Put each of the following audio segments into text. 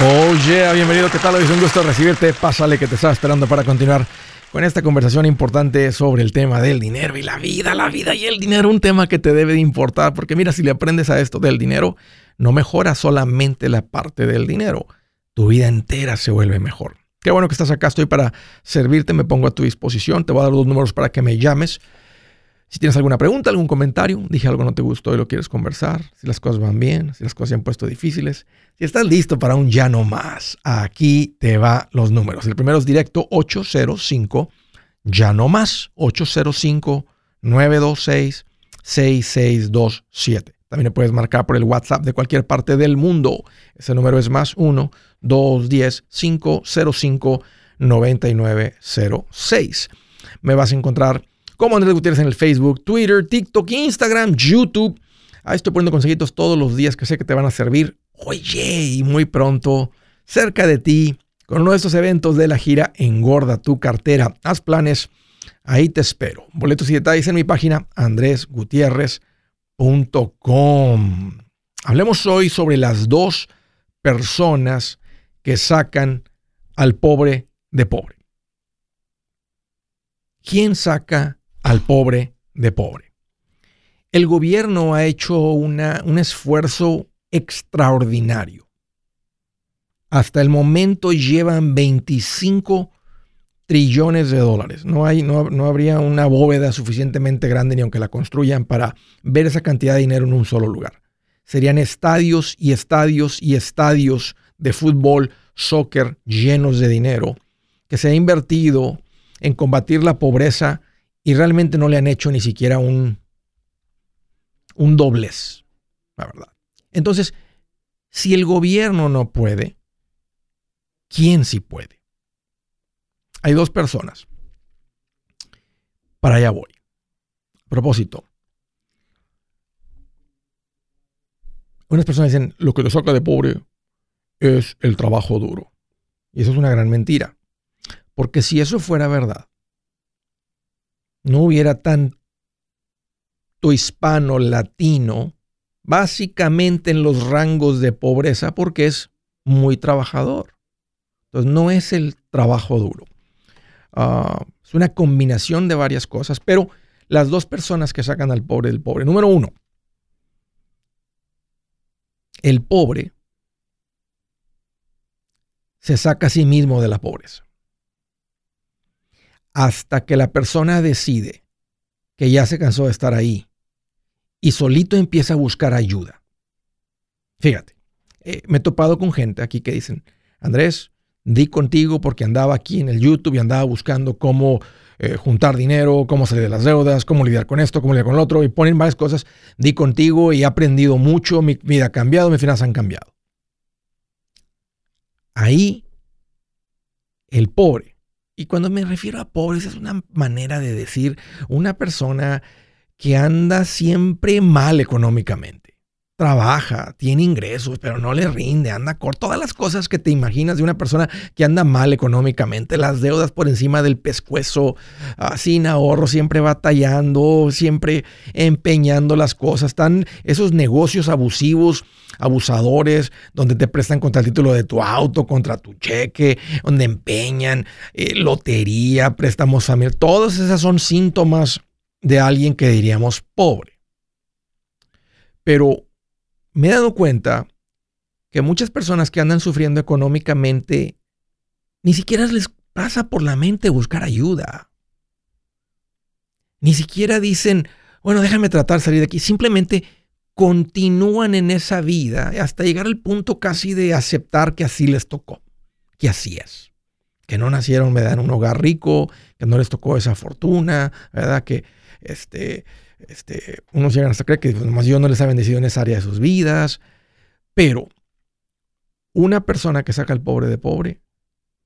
Oh yeah, bienvenido, ¿qué tal? Es un gusto recibirte. Pásale que te estaba esperando para continuar con esta conversación importante sobre el tema del dinero y la vida, la vida y el dinero, un tema que te debe de importar, porque mira, si le aprendes a esto del dinero, no mejora solamente la parte del dinero, tu vida entera se vuelve mejor. Qué bueno que estás acá, estoy para servirte, me pongo a tu disposición, te voy a dar dos números para que me llames. Si tienes alguna pregunta, algún comentario, dije algo no te gustó y lo quieres conversar, si las cosas van bien, si las cosas se han puesto difíciles, si estás listo para un ya no más, aquí te va los números. El primero es directo 805 ya no más 805 926 6627. También le puedes marcar por el WhatsApp de cualquier parte del mundo. Ese número es más 1 210 505 9906. Me vas a encontrar como Andrés Gutiérrez en el Facebook, Twitter, TikTok, Instagram, YouTube. Ahí estoy poniendo consejitos todos los días que sé que te van a servir. Oye, y muy pronto, cerca de ti, con uno de estos eventos de la gira Engorda tu cartera. Haz planes, ahí te espero. Boletos y detalles en mi página andresgutierrez.com. Hablemos hoy sobre las dos personas que sacan al pobre de pobre. ¿Quién saca al pobre de pobre. El gobierno ha hecho un esfuerzo extraordinario. Hasta el momento llevan 25 trillones de dólares. No, hay, no, no, habría una bóveda suficientemente grande ni aunque la construyan para ver esa cantidad de dinero en un solo lugar. Serían estadios y estadios y estadios de fútbol, soccer llenos de dinero que se ha invertido en combatir la pobreza y realmente no le han hecho ni siquiera un, un doblez, la verdad. Entonces, si el gobierno no puede, ¿quién sí puede? Hay dos personas. Para allá voy. Propósito. Unas personas dicen, lo que lo saca de pobre es el trabajo duro. Y eso es una gran mentira. Porque si eso fuera verdad, no hubiera tanto hispano latino, básicamente en los rangos de pobreza, porque es muy trabajador. Entonces no es el trabajo duro. Ah, es una combinación de varias cosas, pero las dos personas que sacan al pobre del pobre. Número uno, el pobre se saca a sí mismo de la pobreza hasta que la persona decide que ya se cansó de estar ahí y solito empieza a buscar ayuda. Fíjate, eh, me he topado con gente aquí que dicen, Andrés, di contigo porque andaba aquí en el YouTube y andaba buscando cómo eh, juntar dinero, cómo salir de las deudas, cómo lidiar con esto, cómo lidiar con lo otro, y ponen varias cosas. Di contigo y he aprendido mucho, mi vida ha cambiado, mis finanzas han cambiado. Ahí, el pobre y cuando me refiero a pobres es una manera de decir una persona que anda siempre mal económicamente. Trabaja, tiene ingresos, pero no le rinde, anda con todas las cosas que te imaginas de una persona que anda mal económicamente, las deudas por encima del pescuezo, ah, sin ahorro, siempre batallando, siempre empeñando las cosas, están esos negocios abusivos abusadores, donde te prestan contra el título de tu auto, contra tu cheque, donde empeñan, eh, lotería, préstamos familiares. Todas esas son síntomas de alguien que diríamos pobre. Pero me he dado cuenta que muchas personas que andan sufriendo económicamente ni siquiera les pasa por la mente buscar ayuda. Ni siquiera dicen, bueno, déjame tratar de salir de aquí. Simplemente continúan en esa vida hasta llegar al punto casi de aceptar que así les tocó, que así es, que no nacieron en un hogar rico, que no les tocó esa fortuna, ¿verdad? Que este, este, unos llegan hasta creer que pues, nomás Dios no les ha bendecido en esa área de sus vidas, pero una persona que saca al pobre de pobre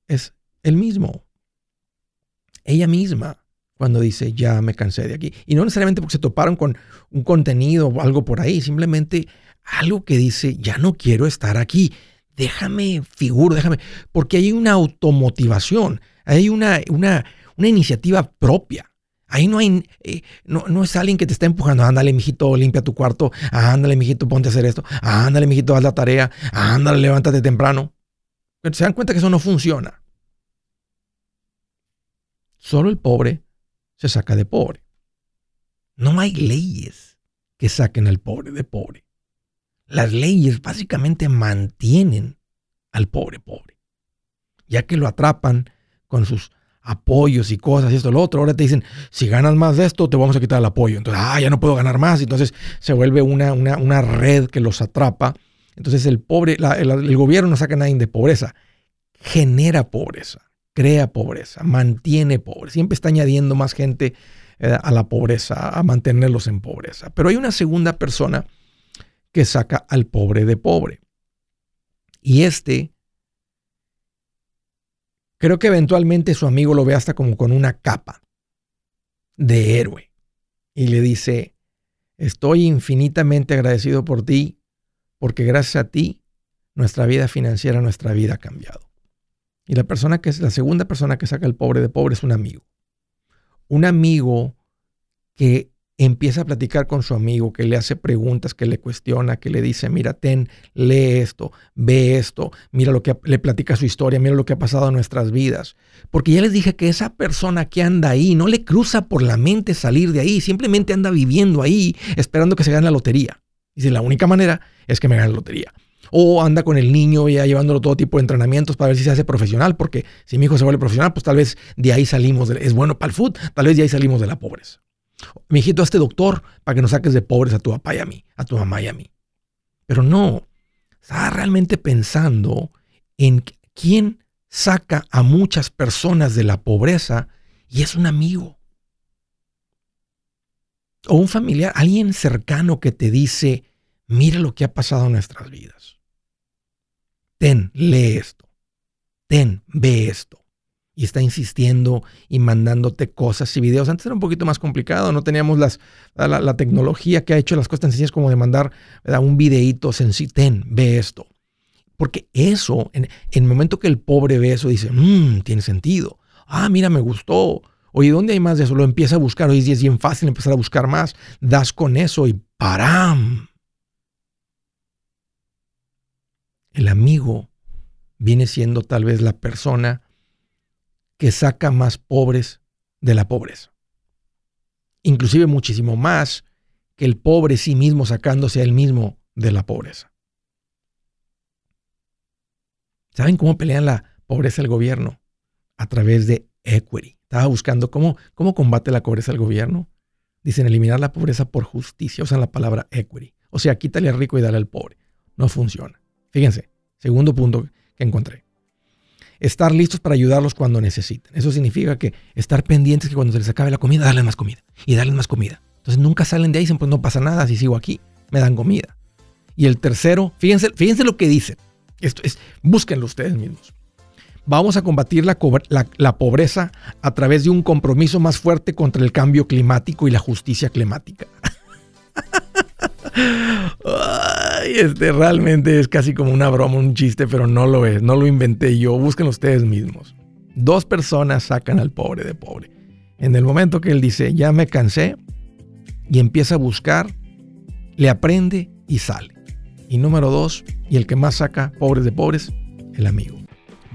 es el mismo, ella misma cuando dice, ya me cansé de aquí. Y no necesariamente porque se toparon con un contenido o algo por ahí, simplemente algo que dice, ya no quiero estar aquí. Déjame figuro, déjame, porque hay una automotivación, hay una, una, una iniciativa propia. Ahí no hay, eh, no, no, es alguien que te está empujando, ándale, mijito, limpia tu cuarto, ándale, mijito, ponte a hacer esto, ándale, mijito, haz la tarea, ándale, levántate temprano. se dan cuenta que eso no funciona. Solo el pobre se saca de pobre. No hay leyes que saquen al pobre de pobre. Las leyes básicamente mantienen al pobre pobre. Ya que lo atrapan con sus apoyos y cosas y esto, lo otro. Ahora te dicen, si ganas más de esto, te vamos a quitar el apoyo. Entonces, ah, ya no puedo ganar más. Entonces se vuelve una, una, red que los atrapa. Entonces el pobre, el, gobierno no saca a nadie de pobreza, genera pobreza, crea pobreza, mantiene pobreza. Siempre está añadiendo más gente eh, a la pobreza, a mantenerlos en pobreza. Pero hay una segunda persona que saca al pobre de pobre. Y este Creo que eventualmente su amigo lo ve hasta como con una capa de héroe y le dice, estoy infinitamente agradecido por ti porque gracias a ti nuestra vida financiera, nuestra vida ha cambiado. Y la persona que es la segunda persona que saca el pobre de pobre es un amigo. Un amigo que empieza a platicar con su amigo, que le hace preguntas, que le cuestiona, que le dice, mira, ten, lee esto, ve esto, mira lo que le platica su historia, mira lo que ha pasado en nuestras vidas. Porque ya les dije que esa persona que anda ahí no le cruza por la mente salir de ahí, simplemente anda viviendo ahí esperando que se gane la lotería. Y si la única manera es que me gane la lotería. O anda con el niño ya llevándolo todo tipo de entrenamientos para ver si se hace profesional, porque si mi hijo se vuelve profesional, pues tal vez de ahí salimos, es bueno para el fútbol, tal vez de ahí salimos de la pobreza. Mi hijito, este doctor para que no saques de pobres a tu papá y a mí, a tu mamá y a mí. Pero no, estaba realmente pensando en quién saca a muchas personas de la pobreza y es un amigo. O un familiar, alguien cercano que te dice, mira lo que ha pasado en nuestras vidas. Ten, lee esto. Ten, ve esto y está insistiendo y mandándote cosas y videos. Antes era un poquito más complicado, no teníamos las, la, tecnología que ha hecho las cosas tan sencillas como de mandar un videíto sencillo, ten, ve esto. Porque eso, en, el momento que el pobre ve eso, dice, mmm, tiene sentido. Ah, mira, me gustó. Oye, ¿dónde hay más de eso? Lo empieza a buscar. Hoy es bien fácil empezar a buscar más. Das con eso y ¡param! El amigo viene siendo tal vez la persona que saca más pobres de la pobreza. Inclusive muchísimo más que el pobre sí mismo sacándose a él mismo de la pobreza. ¿Saben cómo pelean la pobreza el gobierno? A través de equity. Estaba buscando cómo, cómo combate la pobreza el gobierno. Dicen eliminar la pobreza por justicia. Usan la palabra equity. O sea, quítale al rico y dale al pobre. No funciona. Fíjense, segundo punto que encontré estar listos para ayudarlos cuando necesiten. Eso significa que estar pendientes que cuando se les acabe la comida, darles más comida y darles más comida. Entonces nunca salen de ahí y dicen, pues no pasa nada si sigo aquí, me dan comida. Y el tercero, fíjense, fíjense lo que dicen. Esto es, búsquenlo ustedes mismos. Vamos a combatir la, la pobreza a través de un compromiso más fuerte contra el cambio climático y la justicia climática. Ay, este realmente es casi como una broma, un chiste, pero no lo es, no lo inventé yo, busquen ustedes mismos. Dos personas sacan al pobre de pobre. En el momento que él dice, ya me cansé, y empieza a buscar, le aprende y sale. Y número dos, y el que más saca pobres de pobres, el amigo.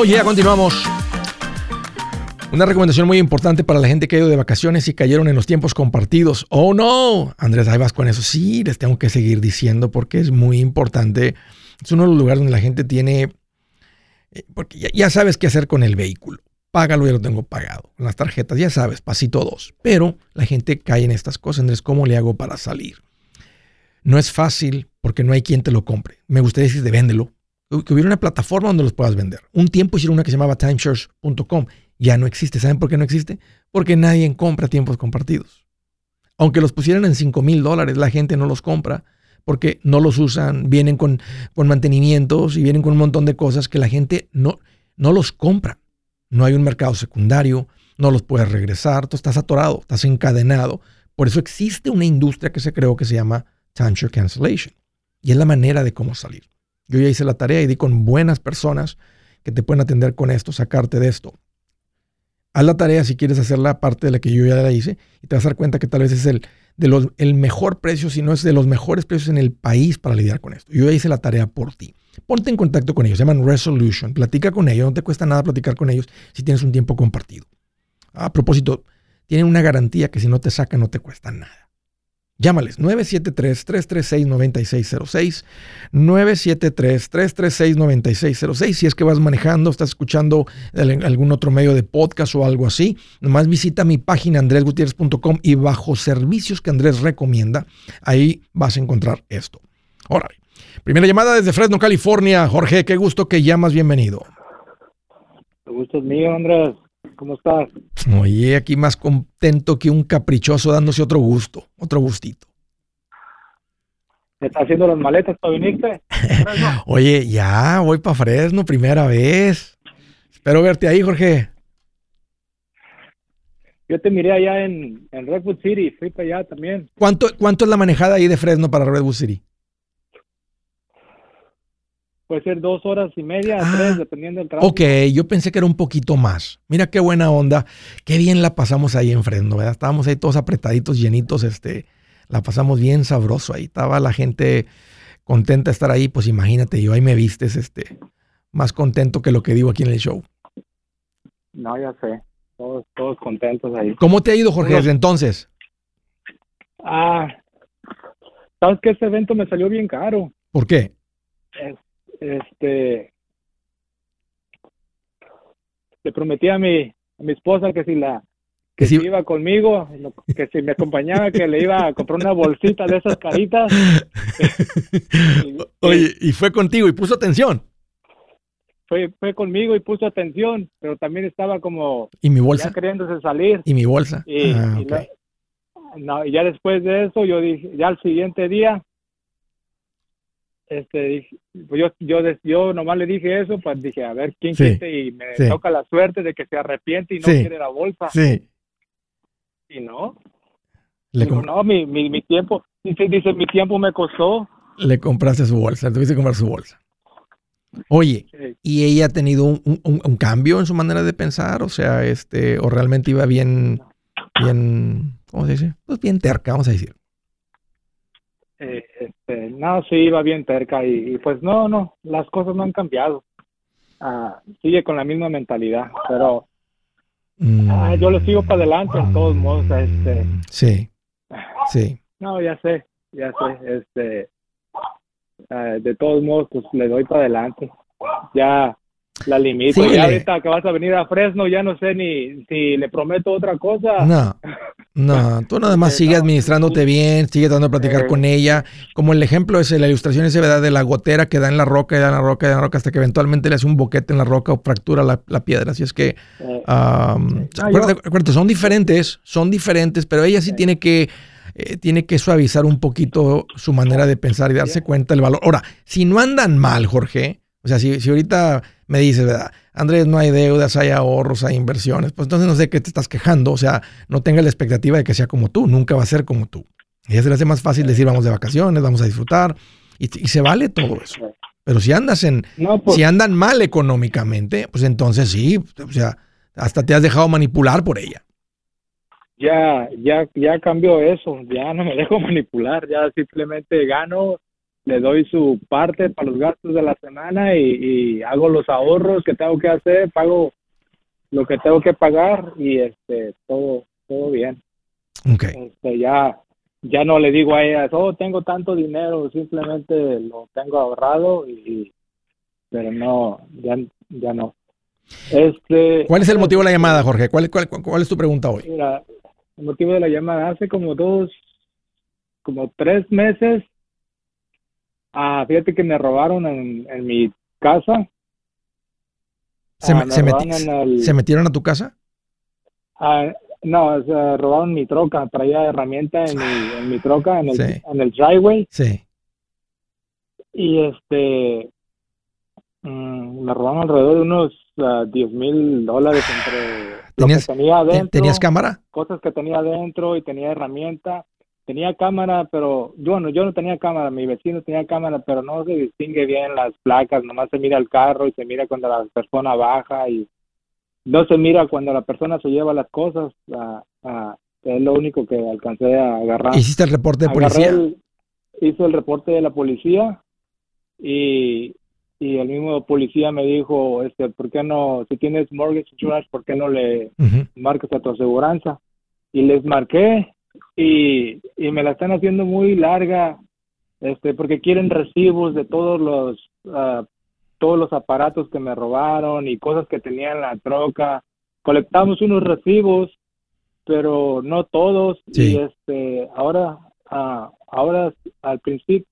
Oye, ya continuamos. Una recomendación muy importante para la gente que ha ido de vacaciones y cayeron en los tiempos compartidos. Oh no, Andrés, ahí vas con eso. Sí, les tengo que seguir diciendo porque es muy importante. Es uno de los lugares donde la gente tiene, eh, porque ya, sabes qué hacer con el vehículo. Págalo, ya lo tengo pagado. Las tarjetas, ya sabes, pasito dos. Pero la gente cae en estas cosas. Andrés, ¿cómo le hago para salir? No es fácil porque no hay quien te lo compre. Me gustaría decir de véndelo. Que hubiera una plataforma donde los puedas vender. Un tiempo hicieron una que se llamaba timeshares.com ya no existe. ¿Saben por qué no existe? Porque nadie compra tiempos compartidos. Aunque los pusieran en 5 mil dólares, la gente no los compra porque no los usan, vienen con, mantenimientos y vienen con un montón de cosas que la gente no, no los compra. No hay un mercado secundario, no los puedes regresar, tú estás atorado, estás encadenado. Por eso existe una industria que se creó que se llama timeshare cancellation. Y es la manera de cómo salir. Yo ya hice la tarea y di con buenas personas que te pueden atender con esto, sacarte de esto. Haz la tarea si quieres hacer la parte de la que yo ya la hice y te vas a dar cuenta que tal vez es el, de los, el mejor precio, si no es de los mejores precios en el país para lidiar con esto. Yo ya hice la tarea por ti. Ponte en contacto con ellos, se llaman Resolution. Platica con ellos, no te cuesta nada platicar con ellos si tienes un tiempo compartido. A propósito, tienen una garantía que si no te sacan no te cuesta nada. Llámales 973-336-9606. 973-336-9606. Si es que vas manejando, estás escuchando algún otro medio de podcast o algo así, nomás visita mi página andresgutierrez.com y bajo servicios que Andrés recomienda, ahí vas a encontrar esto. Ahora, primera llamada desde Fresno, California. Jorge, qué gusto que llamas. Bienvenido. El gusto es mío, Andrés. ¿Cómo estás? Oye, aquí más contento que un caprichoso dándose otro gusto, otro gustito. ¿Me está haciendo las maletas para venirte? Oye, ya voy para Fresno, primera vez. Espero verte ahí, Jorge. Yo te miré allá en, en Redwood City, fui para allá también. ¿Cuánto, ¿Cuánto es la manejada ahí de Fresno para Redwood City? Puede ser dos horas y media, ah, tres, dependiendo del trabajo. Ok, yo pensé que era un poquito más. Mira qué buena onda, qué bien la pasamos ahí en Fresno, ¿verdad? Estábamos ahí todos apretaditos, llenitos, este, la pasamos bien sabroso ahí. Estaba la gente contenta de estar ahí, pues imagínate, yo ahí me vistes, este, más contento que lo que digo aquí en el show. No, ya sé, todos, todos contentos ahí. ¿Cómo te ha ido, Jorge, desde entonces? Ah, sabes que este evento me salió bien caro. ¿Por qué? Este le prometí a mi a mi esposa que si la que si iba conmigo, que si me acompañaba, que le iba a comprar una bolsita de esas caritas. Oye, y fue contigo y puso atención. Fue, fue conmigo y puso atención, pero también estaba como ¿Y mi bolsa? ya queriéndose salir. ¿Y mi bolsa? Y, ah, no, y ya después de eso, yo dije, ya al siguiente día, este, pues yo, yo, yo nomás le dije eso, pues dije, a ver quién quiere y me toca la suerte de que se arrepiente y no quiere la bolsa. Sí. Y no. no, mi, mi, mi, tiempo, dice, dice, mi tiempo me costó. Le compraste su bolsa, tuviste que comprar su bolsa. Oye, ¿y ella ha tenido un, un, un, cambio en su manera de pensar? O sea, este, o realmente iba bien, bien, ¿cómo se dice? Pues bien terca, vamos a decir. Eh, este, no, sí, iba bien cerca y, pues no, no, las cosas no han cambiado. Ah, sigue con la misma mentalidad, pero ah, yo le sigo para adelante en todos modos. Este, sí, sí. No, ya sé, ya sé, este, ah, de todos modos, pues le doy para adelante. Ya la limito. ya ahorita que vas a venir a Fresno, ya no sé ni si le prometo otra cosa. No, no, tú nada más sigue administrándote bien, sigue tratando de platicar con ella. Como el ejemplo es la ilustración ese, ¿verdad? De la gotera que da en la roca y da en la roca y da en la roca hasta que eventualmente le hace un boquete en la roca o fractura la, piedra. Así es que, acuérdate, son diferentes, son diferentes, pero ella sí tiene que eh, tiene que suavizar un poquito su manera de pensar y darse cuenta del valor. Ahora, si no andan mal, Jorge, o sea, si, si ahorita me dices, ¿verdad? Andrés, no hay deudas, hay ahorros, hay inversiones, pues entonces no sé qué te estás quejando, o sea, no tengas la expectativa de que sea como tú, nunca va a ser como tú. Y ya se le hace más fácil decir, vamos de vacaciones, vamos a disfrutar, y, se vale todo eso. Pero si andas en, pues si andan mal económicamente, pues entonces sí, o sea, hasta te has dejado manipular por ella. Ya, ya, ya cambió eso, ya no me dejo manipular, ya simplemente gano le doy su parte para los gastos de la semana y, hago los ahorros que tengo que hacer, pago lo que tengo que pagar y este todo todo bien. Okay. Este, ya ya no le digo a ella, "Oh, tengo tanto dinero", simplemente lo tengo ahorrado y pero no ya ya no. Este ¿Cuál es el motivo de la llamada, Jorge? ¿Cuál, cuál, cuál es tu pregunta hoy? Mira, el motivo de la llamada hace como dos como tres meses Ah, fíjate que me robaron en, en mi casa. ¿Se, ah, se, metieron a tu casa? Ah, no, se robaron mi troca, traía herramienta en mi, en mi troca, en el, en el driveway. Sí. Y este, mm, me robaron alrededor de unos 10 mil dólares entre lo que tenía adentro. ¿Tenías cámara? Cosas que tenía adentro y tenía herramienta tenía cámara, pero yo no, yo no tenía cámara, mi vecino tenía cámara, pero no se distingue bien las placas, nomás se mira el carro y se mira cuando la persona baja y no se mira cuando la persona se lleva las cosas, es lo único que alcancé a agarrar. ¿Hiciste el reporte de policía? hizo el reporte de la policía y, y el mismo policía me dijo, este, ¿por qué no, si tienes mortgage insurance, ¿por qué no le marcas a tu aseguranza? Y les marqué y, y me la están haciendo muy larga este porque quieren recibos de todos los ah, todos los aparatos que me robaron y cosas que tenía en la troca. Colectamos unos recibos pero no todos. Y este ahora uh, ahora al principio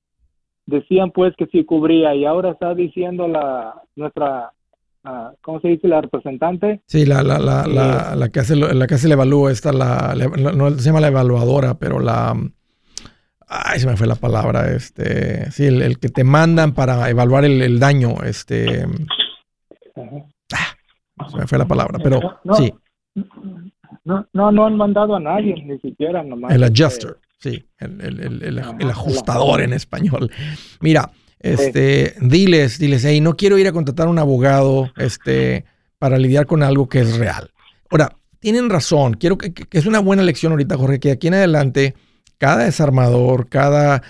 decían pues que sí cubría y ahora está diciendo la nuestra ¿cómo se dice? La representante. Sí, la, la, la, la, la que hace la que hace el evalúo, esta la, no se llama la evaluadora, pero la ay, se me fue la palabra, este, sí, el, que te mandan para evaluar el, daño, este ah, se me fue la palabra, pero sí. No, no, no han mandado a nadie, ni siquiera nomás. El este, adjuster, sí, el, el, el, el ajustador en español. Mira, este, diles, diles, hey, no quiero ir a contratar a un abogado, este, para lidiar con algo que es real. Ahora, tienen razón, quiero que, es una buena lección ahorita, Jorge, que aquí en adelante, cada desarmador, cada,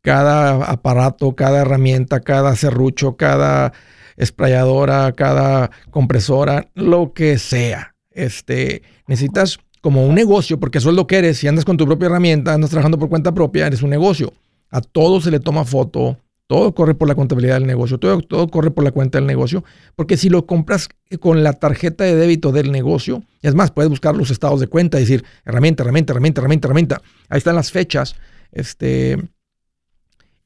cada aparato, cada herramienta, cada serrucho, cada esprayadora, cada compresora, lo que sea, este, necesitas como un negocio, porque eso es lo que eres, si andas con tu propia herramienta, andas trabajando por cuenta propia, eres un negocio. A todo se le toma foto, todo corre por la contabilidad del negocio, todo, todo corre por la cuenta del negocio, porque si lo compras con la tarjeta de débito del negocio, es más, puedes buscar los estados de cuenta y decir herramienta, herramienta, herramienta, herramienta, herramienta. Ahí están las fechas. Este,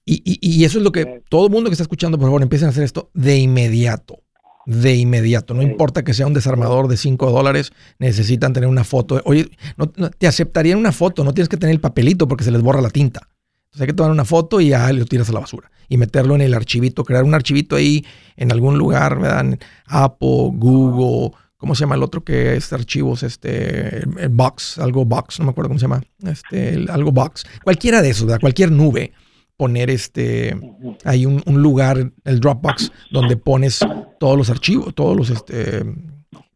y, eso es lo que todo el mundo que está escuchando, por favor, empiecen a hacer esto de inmediato. De inmediato. No importa que sea un desarmador de 5 dólares, necesitan tener una foto. Oye, no, te aceptarían una foto, no tienes que tener el papelito porque se les borra la tinta. Entonces hay que tomar una foto y ya lo tiras a la basura. Y meterlo en el archivito, crear un archivito ahí en algún lugar, ¿verdad? Apple, Google, ¿cómo se llama el otro que es archivos? Este, el Box, algo Box, no me acuerdo cómo se llama. Este, algo Box. Cualquiera de esos, ¿verdad? Cualquier nube. Poner este, hay un, lugar, el Dropbox, donde pones todos los archivos, todos los, este,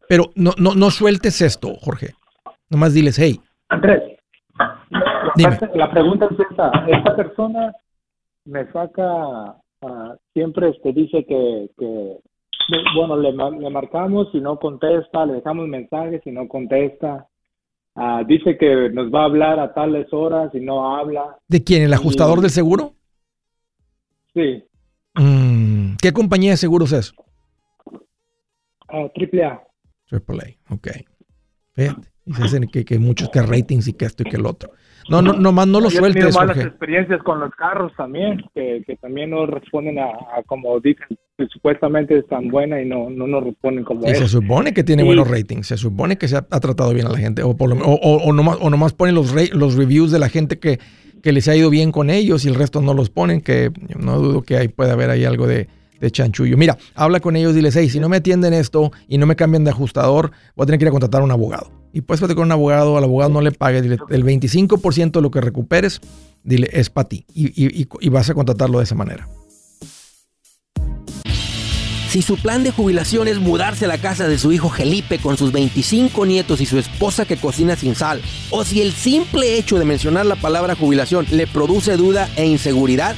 pero no, no, no sueltes esto, Jorge. Nomás diles, hey. Andrés, la pregunta es esta, esta persona me saca, ah, siempre este dice que, que bueno, le, le, marcamos y no contesta, le dejamos mensajes y no contesta. Ah, dice que nos va a hablar a tales horas y no habla. ¿De quién? ¿El ajustador del seguro? Sí. Mm, ¿Qué compañía de seguros es? Uh, triple A. Triple A, ok. Fíjate. Y se dicen que, que muchos que ratings y que esto y que el otro. No, no, nomás no lo Yo sueltes. He tenido malas experiencias con los carros también, que, que también no responden a, como dicen, que supuestamente es tan buena y no, no nos responden como y se supone que tiene buenos ratings, se supone que se ha, tratado bien a la gente, o, por lo, o, o, nomás, o nomás ponen los, los reviews de la gente que, que les ha ido bien con ellos y el resto no los ponen, que no dudo que ahí puede haber ahí algo de, de chanchullo. Mira, habla con ellos y diles, hey, si no me atienden esto y no me cambian de ajustador, voy a tener que ir a contratar a un abogado. Y pues con un abogado, al abogado no le pague, dile, el 25% de lo que recuperes, dile, es para ti. Y, y vas a contratarlo de esa manera. Si su plan de jubilación es mudarse a la casa de su hijo Felipe con sus 25 nietos y su esposa que cocina sin sal, o si el simple hecho de mencionar la palabra jubilación le produce duda e inseguridad,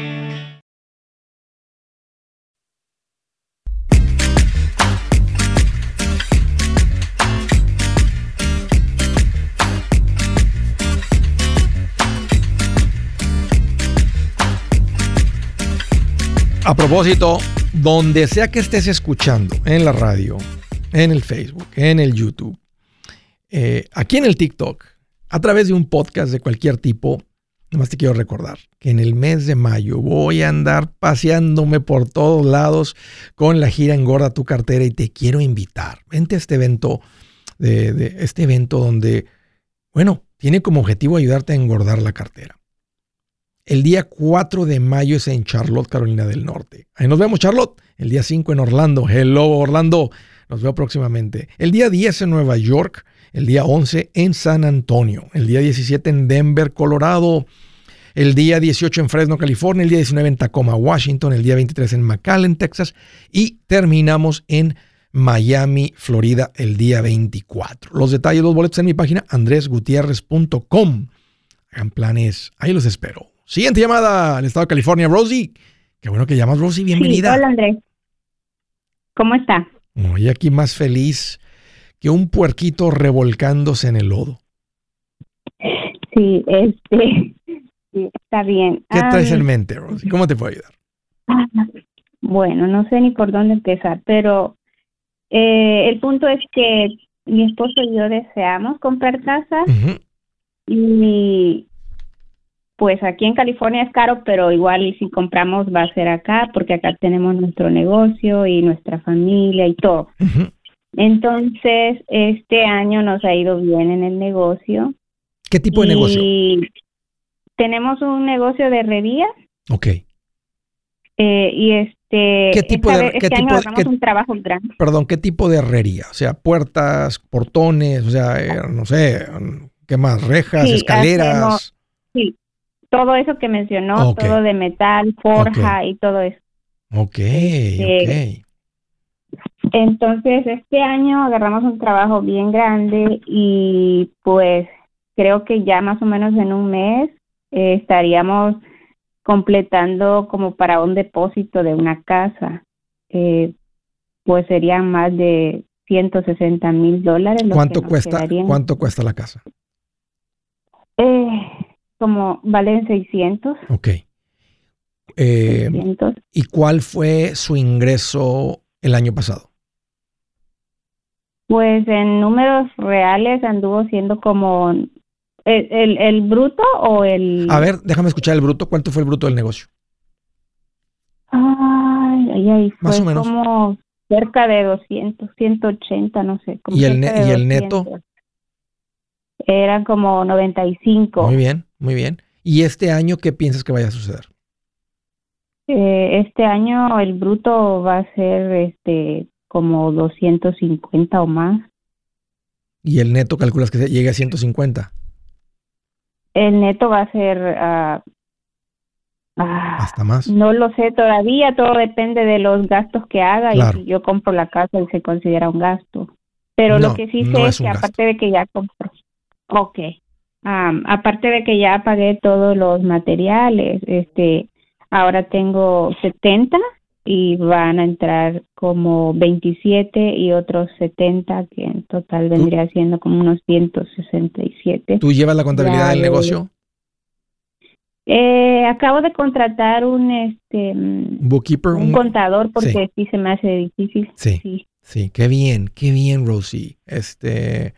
A propósito, donde sea que estés escuchando, en la radio, en el Facebook, en el YouTube, eh, aquí en el TikTok, a través de un podcast de cualquier tipo, nomás te quiero recordar que en el mes de mayo voy a andar paseándome por todos lados con la gira Engorda tu cartera y te quiero invitar. Vente a este evento, de este evento donde, bueno, tiene como objetivo ayudarte a engordar la cartera. El día 4 de mayo es en Charlotte, Carolina del Norte. Ahí nos vemos, Charlotte. El día 5 en Orlando. Hello, Orlando. Nos veo próximamente. El día 10 en Nueva York. El día 11 en San Antonio. El día 17 en Denver, Colorado. El día 18 en Fresno, California. El día 19 en Tacoma, Washington. El día 23 en McAllen, Texas. Y terminamos en Miami, Florida, el día 24. Los detalles, los boletos en mi página andresgutierrez.com. Hagan planes. Ahí los espero. Siguiente llamada al estado de California, Rosie. Qué bueno que llamas, Rosie. Bienvenida. hola, Andrés. ¿Cómo está? Hoy aquí más feliz que un puerquito revolcándose en el lodo. Sí, este, está bien. ¿Qué traes en mente, Rosie? ¿Cómo te puedo ayudar? Bueno, no sé ni por dónde empezar, pero eh, el punto es que mi esposo y yo deseamos comprar casa y pues aquí en California es caro, pero igual si compramos va a ser acá, porque acá tenemos nuestro negocio y nuestra familia y todo. Entonces, este año nos ha ido bien en el negocio. ¿Qué tipo de negocio? Tenemos un negocio de herrería. Ok. Eh, y este, ¿Qué tipo de, este año un trabajo grande. Perdón, ¿qué tipo de herrería? O sea, puertas, portones, o sea, eh, no sé, ¿qué más? Rejas, escaleras. sí, todo eso que mencionó, todo de metal, forja y todo eso. Ok, este, Entonces, este año agarramos un trabajo bien grande y pues creo que ya más o menos en un mes eh, estaríamos completando como para un depósito de una casa. Eh, pues serían más de 160 mil dólares. ¿Cuánto cuesta, ¿Cuánto cuesta la casa? Eh, como valen 600. Ok. Eh, ¿Y cuál fue su ingreso el año pasado? Pues en números reales anduvo siendo como ¿El, el, bruto o el...? A ver, déjame escuchar el bruto. ¿Cuánto fue el bruto del negocio? Ay, ay, ay. Más o menos. como cerca de 200, 180, no sé. ¿Y el, ¿Y el neto? Eran como 95. Muy bien, muy bien. ¿Y este año qué piensas que vaya a suceder? Eh, este año el bruto va a ser este como 250 o más. ¿Y el neto calculas que llegue a 150? El neto va a ser... Uh, Hasta más. No lo sé todavía, todo depende de los gastos que haga y si yo compro la casa y se considera un gasto. Pero lo que sí sé es, que aparte de que ya compro, ok, aparte de que ya pagué todos los materiales, este, ahora tengo 70 y van a entrar como 27 y otros 70, que en total vendría siendo como unos 167. ¿Tú llevas la contabilidad del negocio? Eh, acabo de contratar un este bookkeeper, un, contador porque sí. se me hace difícil. Sí, sí, qué bien, qué bien, Rosie. Este,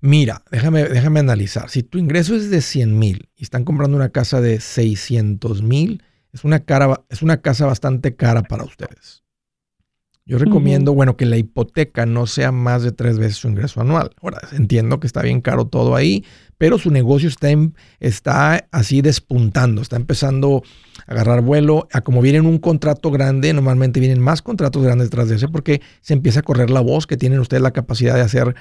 mira, déjame, déjame analizar. Si tu ingreso es de 100 mil y están comprando una casa de 600 mil, es una, cara, es una casa bastante cara para ustedes. Yo recomiendo, bueno, que la hipoteca no sea más de tres veces su ingreso anual. Ahora, entiendo que está bien caro todo ahí, pero su negocio está, está así despuntando, está empezando a agarrar vuelo. A como viene un contrato grande, normalmente vienen más contratos grandes detrás de ese porque se empieza a correr la voz que tienen ustedes la capacidad de hacer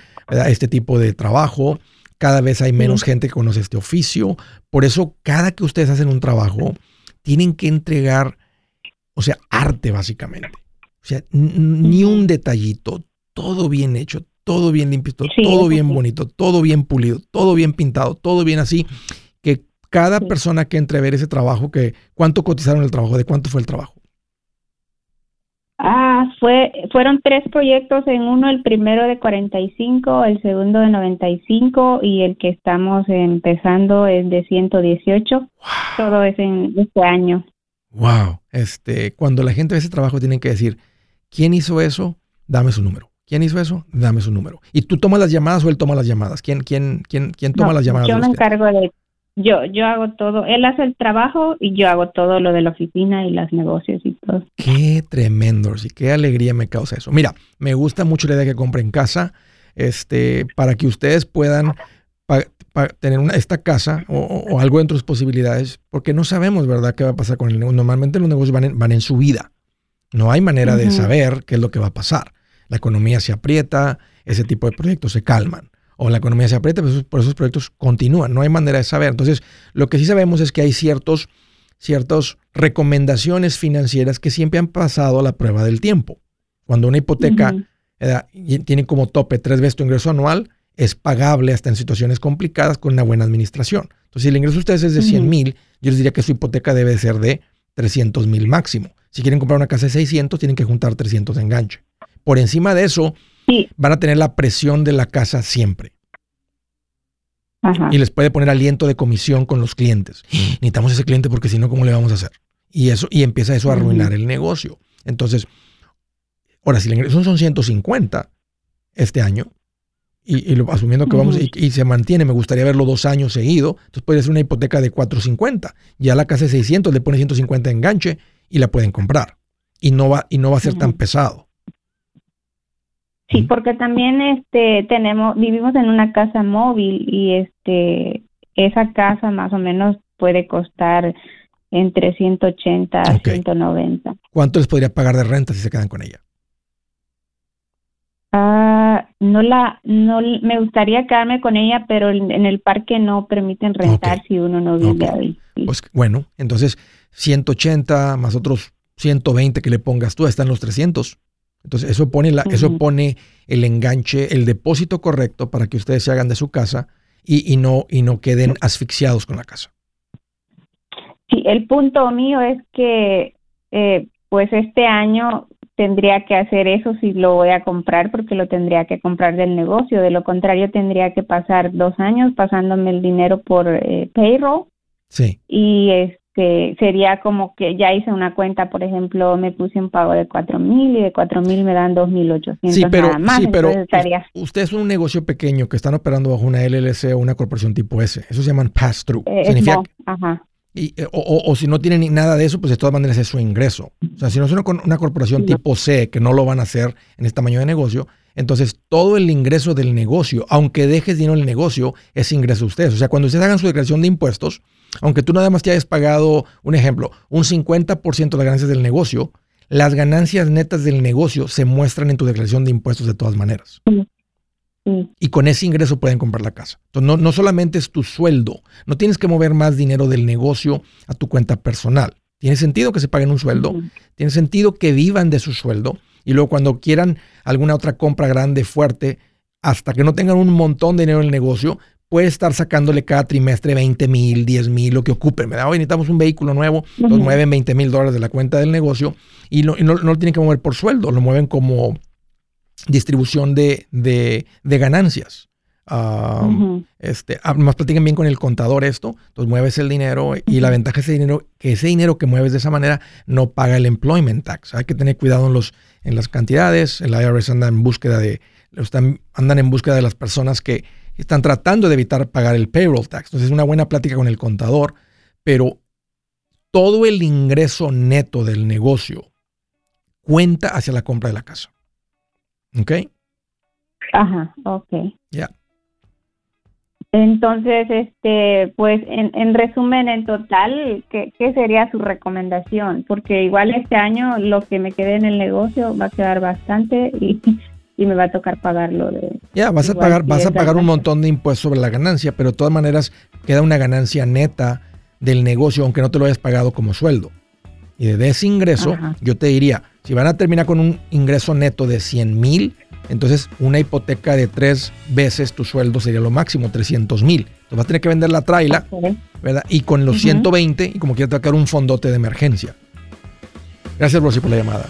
este tipo de trabajo. Cada vez hay menos gente que conoce este oficio. Por eso, cada que ustedes hacen un trabajo, tienen que entregar, o sea, arte básicamente. O sea, ni un detallito, todo bien hecho, todo bien limpio, todo bien bonito, todo bien pulido, todo bien pintado, todo bien así, que cada persona que entre a ver ese trabajo, que cuánto cotizaron el trabajo, de cuánto fue el trabajo. Ah, fue, fueron tres proyectos en uno, el primero de 45, el segundo de 95 y el que estamos empezando es de 118. Todo es en este año. Wow, este, cuando la gente ve ese trabajo tienen que decir, ¿quién hizo eso? Dame su número. ¿Quién hizo eso? Dame su número. ¿Y tú tomas las llamadas o él toma las llamadas? ¿Quién, quién, quién, quién toma las llamadas? Yo me encargo de yo, yo hago todo. Él hace el trabajo y yo hago todo lo de la oficina y los negocios y todo. Qué tremendo, y qué alegría me causa eso. Mira, me gusta mucho la idea de que compren casa, este, para que ustedes puedan tener una, esta casa o, algo dentro de sus posibilidades, porque no sabemos, ¿verdad?, qué va a pasar con el negocio. Normalmente los negocios van en, van en subida. No hay manera de saber qué es lo que va a pasar. La economía se aprieta, ese tipo de proyectos se calman o la economía se aprieta, pues por esos proyectos continúan, no hay manera de saber. Entonces, lo que sí sabemos es que hay ciertos, ciertas recomendaciones financieras que siempre han pasado a la prueba del tiempo. Cuando una hipoteca tiene como tope tres veces tu ingreso anual, es pagable hasta en situaciones complicadas con una buena administración. Entonces, si el ingreso de ustedes es de 100 mil, yo les diría que su hipoteca debe ser de 300 mil máximo. Si quieren comprar una casa de 600, tienen que juntar 300 de enganche. Por encima de eso, van a tener la presión de la casa siempre. Y les puede poner aliento de comisión con los clientes. Necesitamos ese cliente porque si no, ¿cómo le vamos a hacer? Y eso, y empieza eso a arruinar el negocio. Entonces, ahora, si el ingreso son 150 este año, y, asumiendo que vamos, y, se mantiene, me gustaría verlo dos años seguido, entonces puede ser una hipoteca de 450. Ya la casa de 600 le pone 150 de enganche y la pueden comprar. Y no va, y no va a ser tan pesado. Sí, porque también este tenemos vivimos en una casa móvil y este esa casa más o menos puede costar entre 180 a 190. ¿Cuánto les podría pagar de renta si se quedan con ella? Ah, no la no me gustaría quedarme con ella, pero en el parque no permiten rentar si uno no vive ahí. Pues bueno, entonces 180 más otros 120 que le pongas tú, están los 300. Entonces, eso pone, la, eso pone el enganche, el depósito correcto para que ustedes se hagan de su casa y, no, y no queden asfixiados con la casa. Sí, el punto mío es que, eh, pues este año tendría que hacer eso si lo voy a comprar porque lo tendría que comprar del negocio. De lo contrario, tendría que pasar dos años pasándome el dinero por eh, payroll. Sí. Y este sería como que ya hice una cuenta, por ejemplo, me puse un pago de cuatro mil y de cuatro mil me dan dos mil ochocientos sí, pero, Sí, pero usted es un negocio pequeño que están operando bajo una LLC o una corporación tipo S. Eso se llaman pass-through. Eh, Significa, ajá. Y, eh, o, si no tienen nada de eso, pues de todas maneras es su ingreso. O sea, si no es una, una corporación tipo C, que no lo van a hacer en este tamaño de negocio, entonces todo el ingreso del negocio, aunque dejes dinero en el negocio, es ingreso de ustedes. O sea, cuando ustedes hagan su declaración de impuestos, aunque tú nada más te hayas pagado, un ejemplo, un 50% de las ganancias del negocio, las ganancias netas del negocio se muestran en tu declaración de impuestos de todas maneras. Y con ese ingreso pueden comprar la casa. Entonces, no, no solamente es tu sueldo, no tienes que mover más dinero del negocio a tu cuenta personal. Tiene sentido que se paguen un sueldo, tiene sentido que vivan de su sueldo y luego cuando quieran alguna otra compra grande, fuerte, hasta que no tengan un montón de dinero en el negocio, puede estar sacándole cada trimestre 20 mil, 10 mil, lo que ocupen. ¿verdad? Hoy necesitamos un vehículo nuevo, nos mueven 20 mil dólares de la cuenta del negocio y, no, no, lo tienen que mover por sueldo, lo mueven como distribución de, de, ganancias. este, ah, más platiquen bien con el contador esto, entonces mueves el dinero y la ventaja es ese dinero, que ese dinero que mueves de esa manera no paga el employment tax. Hay que tener cuidado en, los, en las cantidades, el IRS anda en búsqueda de, están, andan en búsqueda de las personas que están tratando de evitar pagar el payroll tax. Entonces es una buena plática con el contador, pero todo el ingreso neto del negocio cuenta hacia la compra de la casa. ¿Ok? Ajá, ok. Ya. Entonces, este, pues en, resumen, en total, ¿qué, sería su recomendación? Porque igual este año lo que me quede en el negocio va a quedar bastante y, y me va a tocar pagarlo de... Ya, vas a pagar, vas a pagar un montón de impuestos sobre la ganancia, pero de todas maneras queda una ganancia neta del negocio, aunque no te lo hayas pagado como sueldo. Y de ese ingreso, yo te diría, si van a terminar con un ingreso neto de 100 mil, entonces una hipoteca de tres veces tu sueldo sería lo máximo, 300 mil. Entonces vas a tener que vender la traila, ¿verdad? Y con los 120, y como quieras sacar un fondote de emergencia. Gracias, Rosy, por la llamada.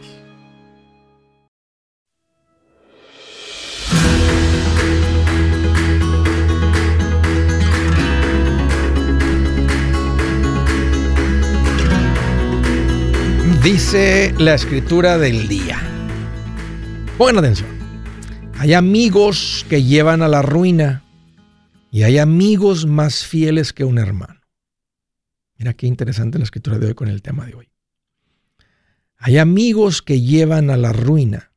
Dice la escritura del día. Pongan atención. Hay amigos que llevan a la ruina y hay amigos más fieles que un hermano. Mira qué interesante la escritura de hoy con el tema de hoy. Hay amigos que llevan a la ruina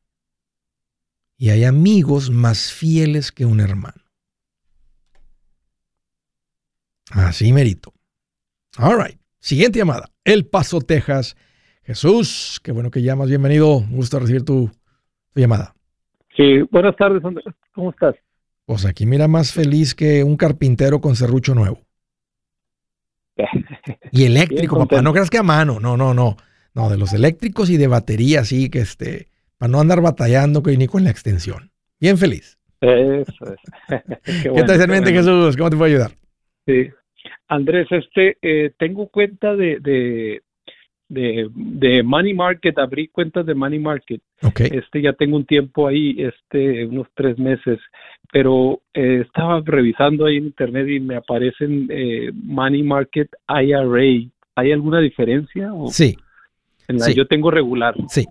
y hay amigos más fieles que un hermano. Así merito. All right. Siguiente llamada. El Paso, Texas. Jesús, qué bueno que llamas. Bienvenido. Un gusto recibir tu, llamada. Sí, buenas tardes, Andrés. ¿Cómo estás? Pues aquí mira más feliz que un carpintero con serrucho nuevo. y eléctrico, papá. No creas que a mano. No, no, no. No, de los eléctricos y de batería, sí, que este, para no andar batallando ni con la extensión. Bien feliz. Eso es. qué, ¿Qué mente, Jesús? ¿Cómo te puedo ayudar? Sí. Andrés, este, eh, tengo cuenta de, de, de money market, abrí cuentas de money market. Este ya tengo un tiempo ahí, este, unos tres meses, pero eh, estaba revisando ahí en internet y me aparecen eh, money market IRA. ¿Hay alguna diferencia? sí. En la, Yo tengo regular. Sí.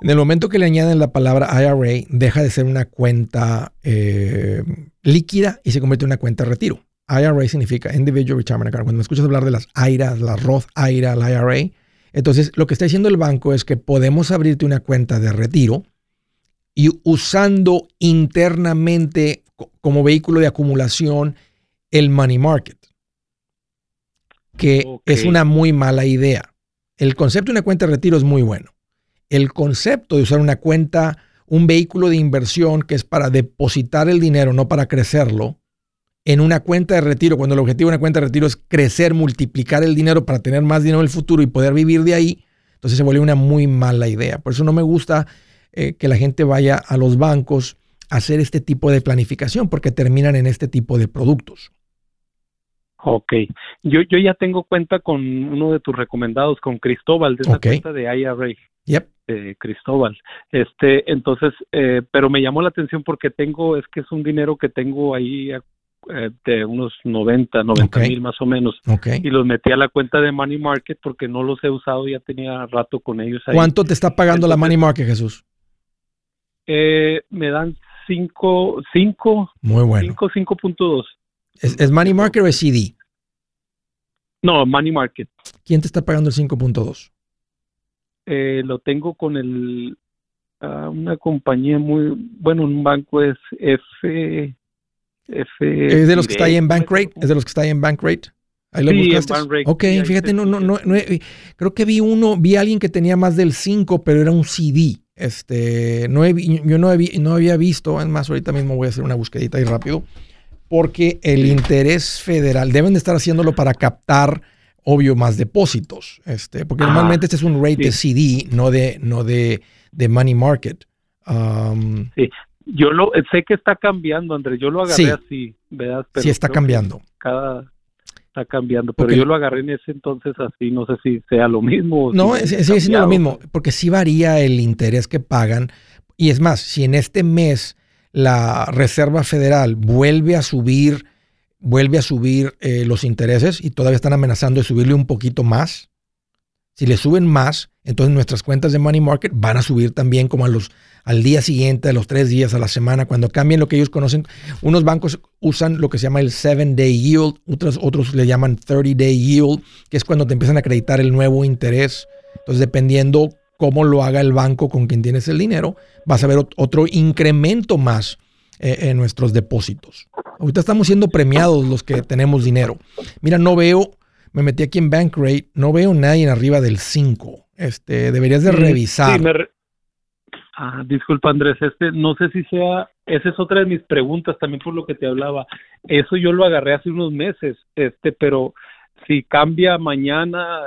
En el momento que le añaden la palabra IRA, deja de ser una cuenta eh, líquida y se convierte en una cuenta de retiro. IRA significa Individual Retirement Account. Cuando me escuchas hablar de las IRA, las Roth IRA, la IRA, Entonces, lo que está diciendo el banco es que podemos abrirte una cuenta de retiro y usando internamente como vehículo de acumulación el money market, que es una muy mala idea. El concepto de una cuenta de retiro es muy bueno. El concepto de usar una cuenta, un vehículo de inversión que es para depositar el dinero, no para crecerlo, en una cuenta de retiro, cuando el objetivo de una cuenta de retiro es crecer, multiplicar el dinero para tener más dinero en el futuro y poder vivir de ahí, entonces se vuelve una muy mala idea. Por eso no me gusta eh, que la gente vaya a los bancos a hacer este tipo de planificación, porque terminan en este tipo de productos. Ok, yo, yo ya tengo cuenta con uno de tus recomendados, con Cristóbal, de esa cuenta de IRA. Yep. Cristóbal. Este, entonces, eh, pero me llamó la atención porque tengo, es que es un dinero que tengo ahí eh, de unos 90, 90 mil más o menos. Y los metí a la cuenta de Money Market porque no los he usado, ya tenía rato con ellos ahí. ¿Cuánto te está pagando la Money Market, Jesús? Eh, me dan 5, 5. Muy bueno. 5, 5.2. ¿Es, ¿Es Money Market o es CD? No, Money Market. ¿Quién te está pagando el 5.2? Eh, lo tengo con el uh, una compañía muy bueno un banco es F F es de los que está ahí en Bankrate es de los que está ahí en Bankrate ahí lo sí, buscaste. Ok fíjate no, no no no creo que vi uno vi a alguien que tenía más del 5 pero era un CD este no he, yo no, he, no había visto es más ahorita mismo voy a hacer una busquedita ahí rápido porque el interés federal deben de estar haciéndolo para captar obvio, más depósitos. Este, porque normalmente este es un rate de CD, no de, no de, de money market. Um, sí, yo lo sé que está cambiando, Andrés. Yo lo agarré así, ¿verdad? sí, está cambiando. Cada está cambiando, pero yo lo agarré en ese entonces así, no sé si sea lo mismo. No, sigue siendo lo mismo, porque sí varía el interés que pagan. Y es más, si en este mes la Reserva Federal vuelve a subir vuelve a subir eh, los intereses y todavía están amenazando de subirle un poquito más. Si le suben más, entonces nuestras cuentas de money market van a subir también como a los, al día siguiente, a los tres días, a la semana, cuando cambien lo que ellos conocen. Unos bancos usan lo que se llama el seven day yield, otros, otros le llaman 30 day yield, que es cuando te empiezan a acreditar el nuevo interés. Entonces, dependiendo cómo lo haga el banco con quien tienes el dinero, vas a ver otro incremento más eh, en nuestros depósitos. Ahorita estamos siendo premiados los que tenemos dinero. Mira, no veo, me metí aquí en Bankrate, no veo nadie en arriba del 5. Este, deberías de revisar. Ah, disculpa Andrés, este, no sé si sea, esa es otra de mis preguntas también por lo que te hablaba. Eso yo lo agarré hace unos meses, este, pero si cambia mañana,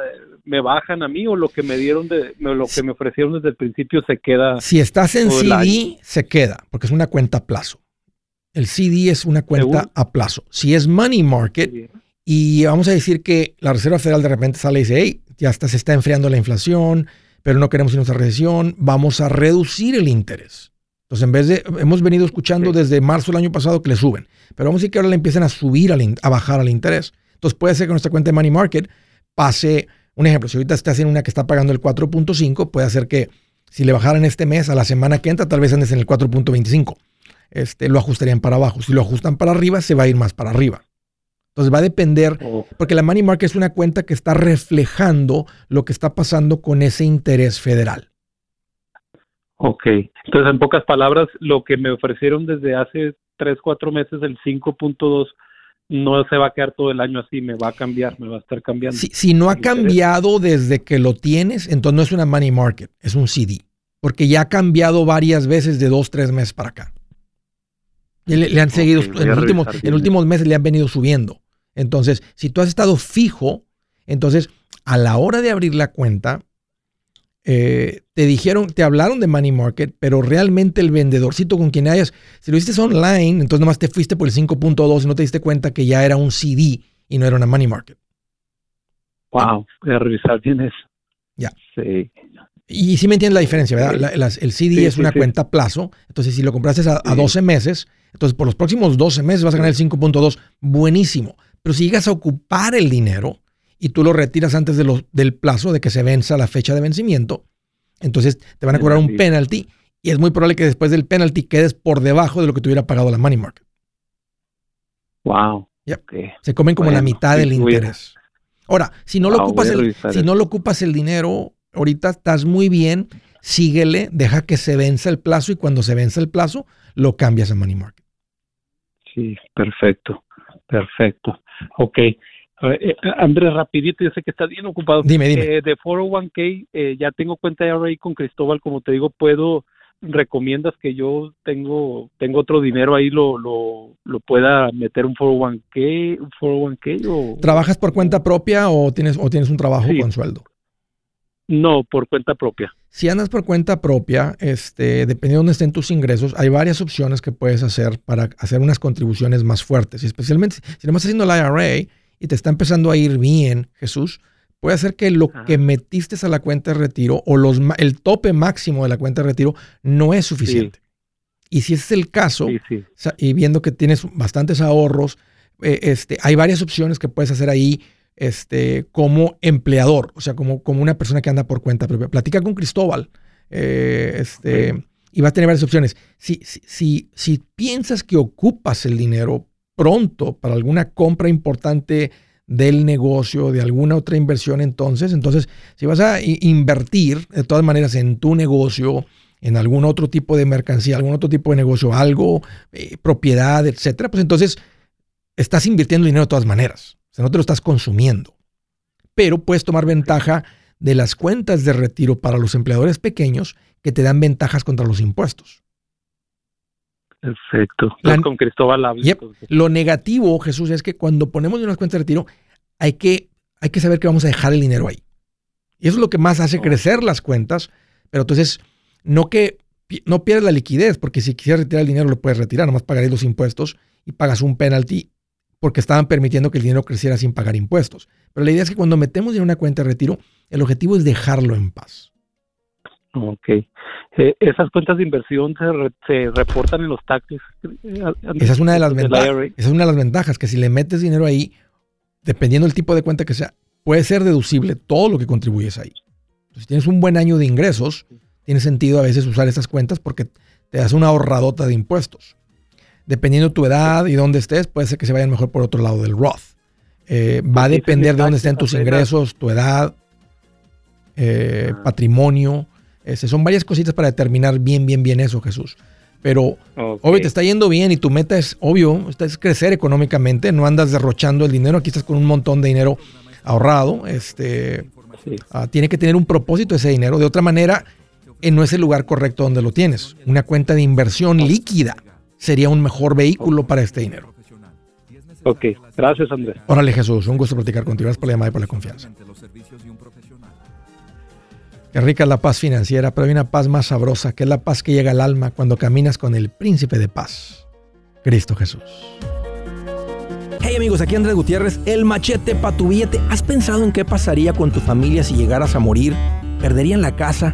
me bajan a mí o lo que me dieron de, lo que me ofrecieron desde el principio se queda. Si estás en CD, se queda, porque es una cuenta a plazo. El CD es una cuenta a plazo. Si es money market y vamos a decir que la Reserva Federal de repente sale y dice, hey, ya está, se está enfriando la inflación, pero no queremos ir a recesión, vamos a reducir el interés. Entonces, en vez de, hemos venido escuchando desde marzo del año pasado que le suben, pero vamos a decir que ahora le empiecen a subir, a bajar al interés. Entonces, puede ser que nuestra cuenta de money market pase, un ejemplo, si ahorita está haciendo una que está pagando el 4.5, puede hacer que si le bajaran este mes, a la semana que entra, tal vez andes en el 4.25 este, lo ajustarían para abajo. Si lo ajustan para arriba, se va a ir más para arriba. Entonces va a depender, porque la money market es una cuenta que está reflejando lo que está pasando con ese interés federal. Ok, entonces en pocas palabras, lo que me ofrecieron desde hace 3, 4 meses, el 5.2, no se va a quedar todo el año así, me va a cambiar, me va a estar cambiando. Si, si no ha cambiado desde que lo tienes, entonces no es una money market, es un CD, porque ya ha cambiado varias veces de 2, 3 meses para acá. Le, han seguido, en, los últimos, en últimos meses le han venido subiendo. Entonces, si tú has estado fijo, entonces a la hora de abrir la cuenta, eh, te dijeron, te hablaron de Money Market, pero realmente el vendedorcito con quien hayas, si lo hiciste online, entonces nomás te fuiste por el 5.2 y no te diste cuenta que ya era un CD y no era una Money Market. Wow, voy a revisar bien eso. Ya. Sí. Y sí me entiendes la diferencia, ¿verdad? el CD es una cuenta a plazo, entonces si lo compraste a, a 12 meses, entonces, por los próximos 12 meses vas a ganar el 5.2. Buenísimo. Pero si llegas a ocupar el dinero y tú lo retiras antes de del plazo de que se venza la fecha de vencimiento, entonces te van a cobrar un penalty y es muy probable que después del penalty quedes por debajo de lo que te hubiera pagado la money market. Wow. Se comen como la mitad del interés. Ahora, si no, lo ah, ocupas el, si no lo ocupas el dinero, ahorita estás muy bien, síguele, deja que se venza el plazo y cuando se venza el plazo, lo cambias a money market. Sí, perfecto, perfecto. Ok. Eh, Andrés, rapidito, yo sé que estás bien ocupado. Dime, dime. Eh, de 401k, eh, ya tengo cuenta de ahí con Cristóbal, como te digo, puedo, recomiendas que yo tengo tengo otro dinero ahí, lo, lo, lo pueda meter un 401k, un 401k o... ¿Trabajas por cuenta propia o tienes, o tienes un trabajo con sueldo? No, por cuenta propia. Si andas por cuenta propia, este, dependiendo de dónde estén tus ingresos, hay varias opciones que puedes hacer para hacer unas contribuciones más fuertes. Y especialmente si no estás haciendo el IRA y te está empezando a ir bien, Jesús, puede ser que lo que metiste a la cuenta de retiro o los, el tope máximo de la cuenta de retiro no es suficiente. Y si ese es el caso, y viendo que tienes bastantes ahorros, eh, este, hay varias opciones que puedes hacer ahí este, como empleador, o sea, como, como una persona que anda por cuenta propia. Platica con Cristóbal eh, este, y va a tener varias opciones. Si, si, si, piensas que ocupas el dinero pronto para alguna compra importante del negocio, de alguna otra inversión, entonces, entonces, si vas a invertir de todas maneras en tu negocio, en algún otro tipo de mercancía, algún otro tipo de negocio, algo, eh, propiedad, etcétera, pues entonces estás invirtiendo dinero de todas maneras. O sea, no te lo estás consumiendo. Pero puedes tomar ventaja de las cuentas de retiro para los empleadores pequeños que te dan ventajas contra los impuestos. Perfecto. con Cristóbal Lo negativo, Jesús, es que cuando ponemos unas cuentas de retiro, hay que, hay que saber que vamos a dejar el dinero ahí. Y eso es lo que más hace oh. crecer las cuentas. Pero entonces, no que no pierdas la liquidez, porque si quisieras retirar el dinero lo puedes retirar, nomás pagaréis los impuestos y pagas un penalty porque estaban permitiendo que el dinero creciera sin pagar impuestos. Pero la idea es que cuando metemos en una cuenta de retiro, el objetivo es dejarlo en paz. Ok. Eh, ¿Esas cuentas de inversión se, reportan en los taxes? Esa es, una de las ventajas, esa es una de las ventajas, que si le metes dinero ahí, dependiendo del tipo de cuenta que sea, puede ser deducible todo lo que contribuyes ahí. si tienes un buen año de ingresos, tiene sentido a veces usar esas cuentas porque te das una ahorradota de impuestos dependiendo tu edad y dónde estés, puede ser que se vayan mejor por otro lado del Roth. Eh, va a depender de dónde estén tus ingresos, tu edad, eh, ah. patrimonio. Este, son varias cositas para determinar bien, bien, bien eso, Jesús. Pero obvio, te está yendo bien y tu meta es, obvio, es crecer económicamente, no andas derrochando el dinero, aquí estás con un montón de dinero ahorrado. Este, ah, tiene que tener un propósito ese dinero. De otra manera, eh, no es el lugar correcto donde lo tienes. Una cuenta de inversión líquida sería un mejor vehículo para este dinero. Ok, gracias Andrés. Órale Jesús, un gusto platicar contigo. Gracias por la llamada y por la confianza. Qué rica es la paz financiera, pero hay una paz más sabrosa, que es la paz que llega al alma cuando caminas con el príncipe de paz, Cristo Jesús. Hey amigos, aquí Andrés Gutiérrez, el machete para tu billete. ¿Has pensado en qué pasaría con tu familia si llegaras a morir? ¿Perderían la casa?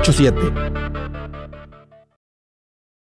987.